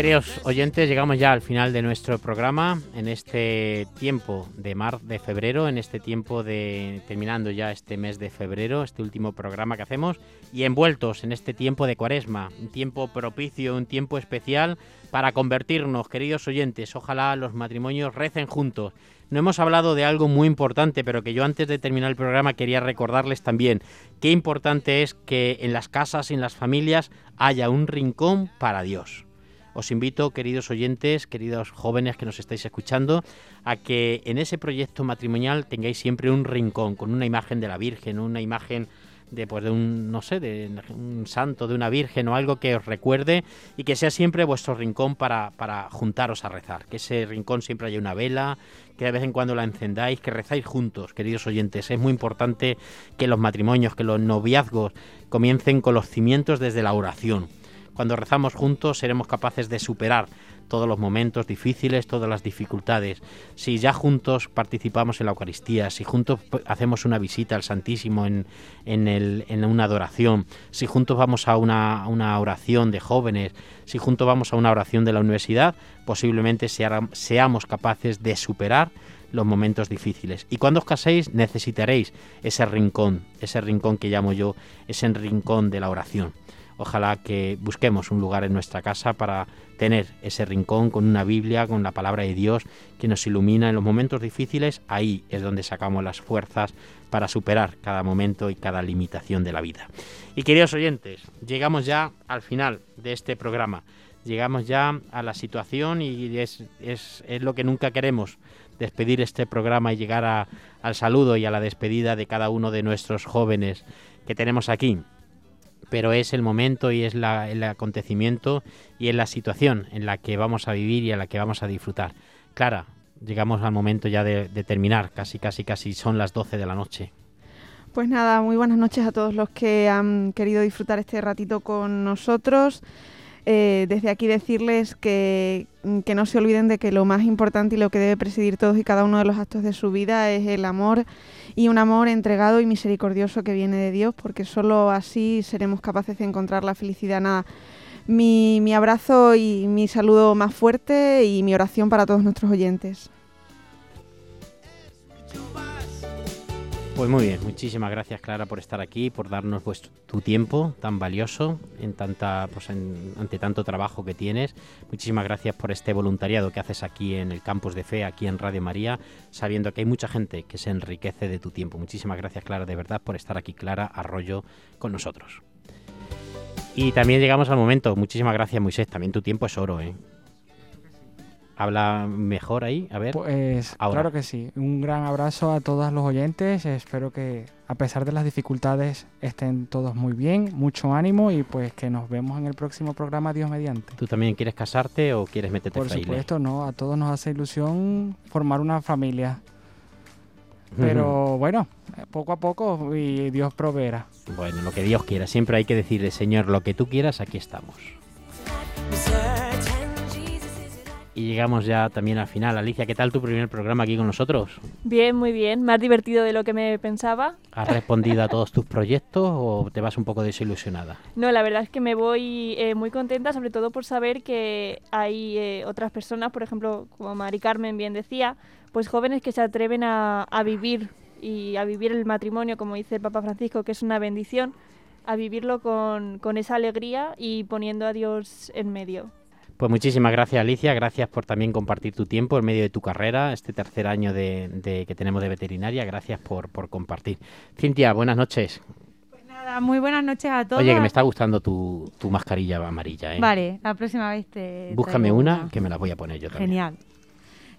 queridos oyentes, llegamos ya al final de nuestro programa en este tiempo de mar de febrero, en este tiempo de terminando ya este mes de febrero, este último programa que hacemos y envueltos en este tiempo de Cuaresma, un tiempo propicio, un tiempo especial para convertirnos, queridos oyentes. Ojalá los matrimonios recen juntos. No hemos hablado de algo muy importante, pero que yo antes de terminar el programa quería recordarles también qué importante es que en las casas y en las familias haya un rincón para Dios os invito, queridos oyentes, queridos jóvenes que nos estáis escuchando, a que en ese proyecto matrimonial tengáis siempre un rincón con una imagen de la Virgen, una imagen de pues de un no sé de un santo de una virgen o algo que os recuerde y que sea siempre vuestro rincón para, para juntaros a rezar. Que ese rincón siempre haya una vela que de vez en cuando la encendáis que rezáis juntos queridos oyentes. Es muy importante que los matrimonios que los noviazgos comiencen con los cimientos desde la oración cuando rezamos juntos seremos capaces de superar todos los momentos difíciles, todas las dificultades. Si ya juntos participamos en la Eucaristía, si juntos hacemos una visita al Santísimo en, en, una adoración, si juntos vamos a una, una, oración de jóvenes, si juntos vamos a una oración de la universidad, posiblemente seamos capaces de superar los momentos difíciles. Y cuando os caséis necesitaréis ese rincón, ese rincón que llamo yo, ese rincón de la oración. Ojalá que busquemos un lugar en nuestra casa para tener ese rincón con una Biblia, con la palabra de Dios que nos ilumina en los momentos difíciles. Ahí es donde sacamos las fuerzas para superar cada momento y cada limitación de la vida. Y queridos oyentes, llegamos ya al final de este programa. Llegamos ya a la situación y es, es, es lo que nunca queremos, despedir este programa y llegar al saludo y a la despedida de cada uno de nuestros jóvenes que tenemos aquí pero es el momento y es el acontecimiento y es la situación en la que vamos a vivir y en la que vamos a disfrutar. Clara, llegamos al momento ya de, terminar, casi, casi, casi son las 12 de la noche. Pues nada, muy buenas noches a todos los que han querido disfrutar este ratito con nosotros. Eh, desde aquí decirles que, que, no se olviden de que lo más importante y lo que debe presidir todos y cada uno de los actos de su vida es el amor y un amor entregado y misericordioso que viene de Dios, porque solo así seremos capaces de encontrar la felicidad. Nada, mi abrazo y mi saludo más fuerte y mi oración para todos nuestros oyentes. Pues muy bien, muchísimas gracias Clara por estar aquí, por darnos tu tiempo tan valioso en tanta, pues ante tanto trabajo que tienes. Muchísimas gracias por este voluntariado que haces aquí en el campus de fe, aquí en Radio María, sabiendo que hay mucha gente que se enriquece de tu tiempo. Muchísimas gracias Clara, de verdad, por estar aquí Clara Arroyo con nosotros. Y también llegamos al momento, muchísimas gracias Moisés, también tu tiempo es oro, ¿eh? Habla mejor ahí? A ver. Pues claro que sí. Un gran abrazo a todos los oyentes. Espero que a pesar de las dificultades estén todos muy bien, mucho ánimo y pues que nos vemos en el próximo programa Dios mediante. ¿Tú también quieres casarte o quieres meterte Por supuesto, no. A todos nos hace ilusión formar una familia. Pero bueno, poco a poco y Dios proveerá. Bueno, lo que Dios quiera. Siempre hay que decirle, Señor, lo que tú quieras, aquí estamos. Y llegamos ya también al final. Alicia, ¿qué tal tu primer programa aquí con nosotros? Bien, muy bien. Más divertido de lo que me pensaba. ¿Has respondido a todos tus proyectos o te vas un poco desilusionada? No, la verdad es que me voy eh, muy contenta, sobre todo por saber que hay eh, otras personas, por ejemplo, como Mari Carmen bien decía, pues jóvenes que se atreven a, a vivir y a vivir el matrimonio, como dice el Papa Francisco, que es una bendición, a vivirlo con, con esa alegría y poniendo a Dios en medio. Pues muchísimas gracias Alicia, gracias por también compartir tu tiempo en medio de tu carrera, este tercer año de, de que tenemos de veterinaria, gracias por, por compartir. Cintia, buenas noches. Pues nada, muy buenas noches a todos. Oye, que me está gustando tu, tu mascarilla amarilla. ¿eh? Vale, la próxima vez te... Búscame una, que me la voy a poner yo también. Genial.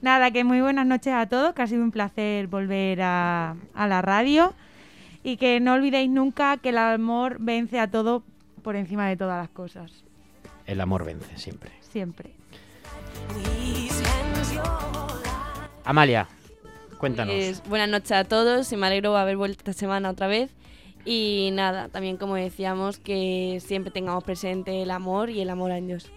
Nada, que muy buenas noches a todos, que ha sido un placer volver a, a la radio y que no olvidéis nunca que el amor vence a todo por encima de todas las cosas. El amor vence siempre. Siempre. Amalia, cuéntanos. Pues, buenas noches a todos y me alegro de haber vuelto esta semana otra vez. Y nada, también como decíamos, que siempre tengamos presente el amor y el amor a Dios.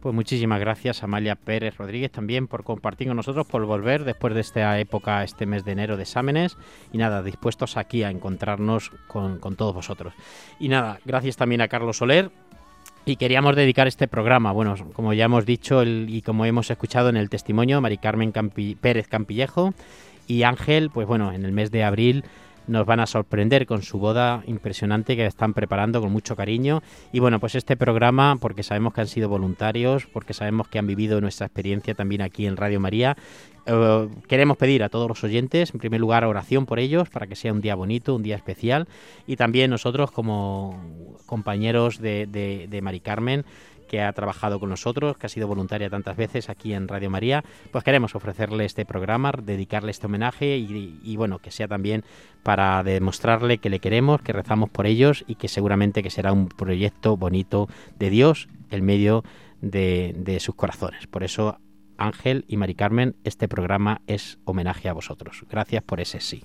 Pues muchísimas gracias Amalia Pérez Rodríguez también por compartir con nosotros, por volver después de esta época, este mes de enero de exámenes. Y nada, dispuestos aquí a encontrarnos con, con todos vosotros. Y nada, gracias también a Carlos Soler, y queríamos dedicar este programa, bueno, como ya hemos dicho el- y como hemos escuchado en el testimonio, Mari Carmen Campi- Pérez Campillejo y Ángel, pues bueno, en el mes de abril nos van a sorprender con su boda impresionante que están preparando con mucho cariño. Y bueno, pues este programa, porque sabemos que han sido voluntarios, porque sabemos que han vivido nuestra experiencia también aquí en Radio María, eh, queremos pedir a todos los oyentes, en primer lugar, oración por ellos, para que sea un día bonito, un día especial. Y también nosotros, como compañeros de, de, de Mari Carmen, que ha trabajado con nosotros, que ha sido voluntaria tantas veces aquí en Radio María, pues queremos ofrecerle este programa, dedicarle este homenaje y, bueno, que sea también para demostrarle que le queremos, que rezamos por ellos y que seguramente que será un proyecto bonito de Dios en medio de, de sus corazones. Por eso, Ángel y Mari Carmen, este programa es homenaje a vosotros. Gracias por ese sí.